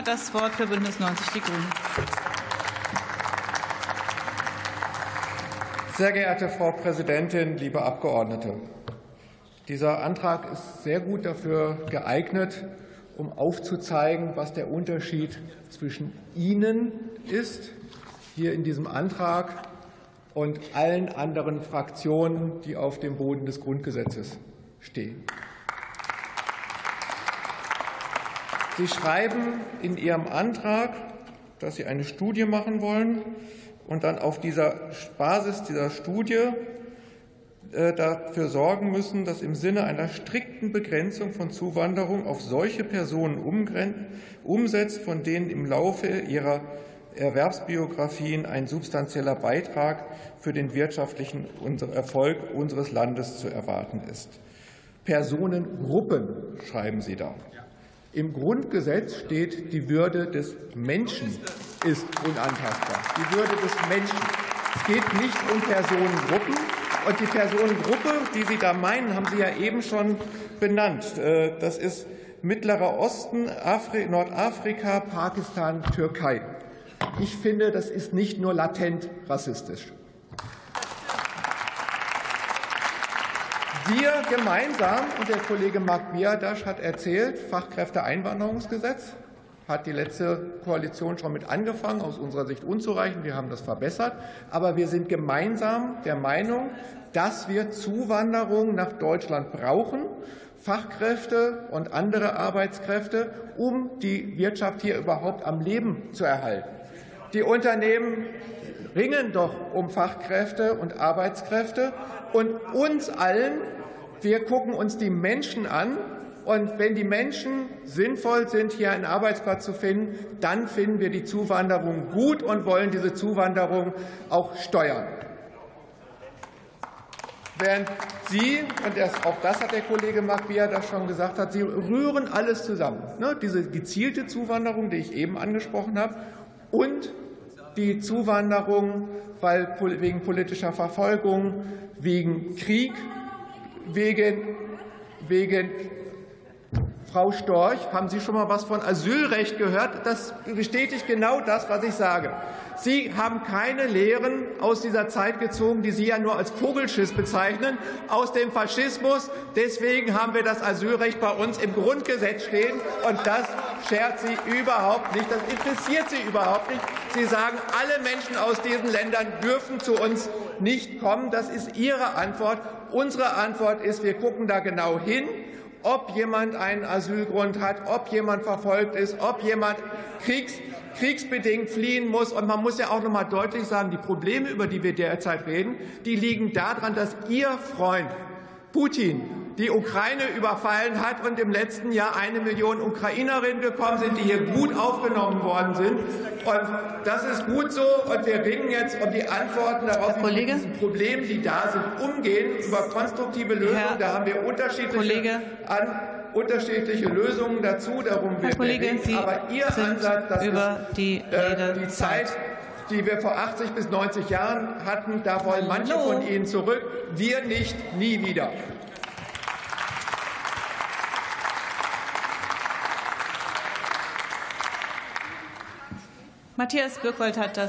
hat das Wort für Bündnis 90 Die Grünen. Sehr geehrte Frau Präsidentin, liebe Abgeordnete! Dieser Antrag ist sehr gut dafür geeignet, um aufzuzeigen, was der Unterschied zwischen Ihnen ist, hier in diesem Antrag, und allen anderen Fraktionen, die auf dem Boden des Grundgesetzes stehen. Sie schreiben in Ihrem Antrag, dass Sie eine Studie machen wollen und dann auf dieser Basis dieser Studie äh, dafür sorgen müssen, dass im Sinne einer strikten Begrenzung von Zuwanderung auf solche Personen umsetzt, von denen im Laufe ihrer Erwerbsbiografien ein substanzieller Beitrag für den wirtschaftlichen Erfolg unseres Landes zu erwarten ist. Personengruppen schreiben Sie da. Im Grundgesetz steht, die Würde des Menschen ist unantastbar. Die Würde des Menschen. Es geht nicht um Personengruppen. Und die Personengruppe, die Sie da meinen, haben Sie ja eben schon benannt. Äh, das ist Mittlerer Osten, Nordafrika, Pakistan, Türkei. Ich finde, das ist nicht nur latent rassistisch. Wir gemeinsam, und der Kollege Marc Biadasch hat erzählt, Fachkräfteeinwanderungsgesetz hat die letzte Koalition schon mit angefangen, aus unserer Sicht unzureichend. Wir haben das verbessert. Aber wir sind gemeinsam der Meinung, dass wir Zuwanderung nach Deutschland brauchen, Fachkräfte und andere Arbeitskräfte, um die Wirtschaft hier überhaupt am Leben zu erhalten. Die Unternehmen ringen doch um Fachkräfte und Arbeitskräfte. Und uns allen, wir gucken uns die Menschen an. Und wenn die Menschen sinnvoll sind, hier einen Arbeitsplatz zu finden, dann finden wir die Zuwanderung gut und wollen diese Zuwanderung auch steuern. Während Sie, und auch das hat der Kollege Marc das schon gesagt hat, Sie rühren alles zusammen. Ne? Diese gezielte Zuwanderung, die ich eben angesprochen habe, und die Zuwanderung weil wegen politischer Verfolgung, wegen Krieg, wegen, wegen Frau Storch, haben Sie schon mal was von Asylrecht gehört? Das bestätigt genau das, was ich sage. Sie haben keine Lehren aus dieser Zeit gezogen, die Sie ja nur als Vogelschiss bezeichnen, aus dem Faschismus. Deswegen haben wir das Asylrecht bei uns im Grundgesetz stehen. Und das schert Sie überhaupt nicht. Das interessiert Sie überhaupt nicht. Sie sagen, alle Menschen aus diesen Ländern dürfen zu uns nicht kommen. Das ist Ihre Antwort. Unsere Antwort ist, wir gucken da genau hin ob jemand einen Asylgrund hat, ob jemand verfolgt ist, ob jemand kriegs, kriegsbedingt fliehen muss. Und man muss ja auch noch mal deutlich sagen, die Probleme, über die wir derzeit reden, die liegen daran, dass Ihr Freund Putin die Ukraine überfallen hat und im letzten Jahr eine Million Ukrainerinnen gekommen sind, die hier gut aufgenommen worden sind. Und das ist gut so. Und wir ringen jetzt um die Antworten darauf, wie wir mit diesen Problemen, die da sind, umgehen, über konstruktive Lösungen. Da haben wir unterschiedliche, an, unterschiedliche Lösungen dazu. Darum Herr Kollege, Sie Aber Ihr Ansatz, das über ist die, äh, die Zeit die wir vor 80 bis 90 Jahren hatten. Da wollen manche von Ihnen zurück, wir nicht, nie wieder. Matthias Birkwold hat das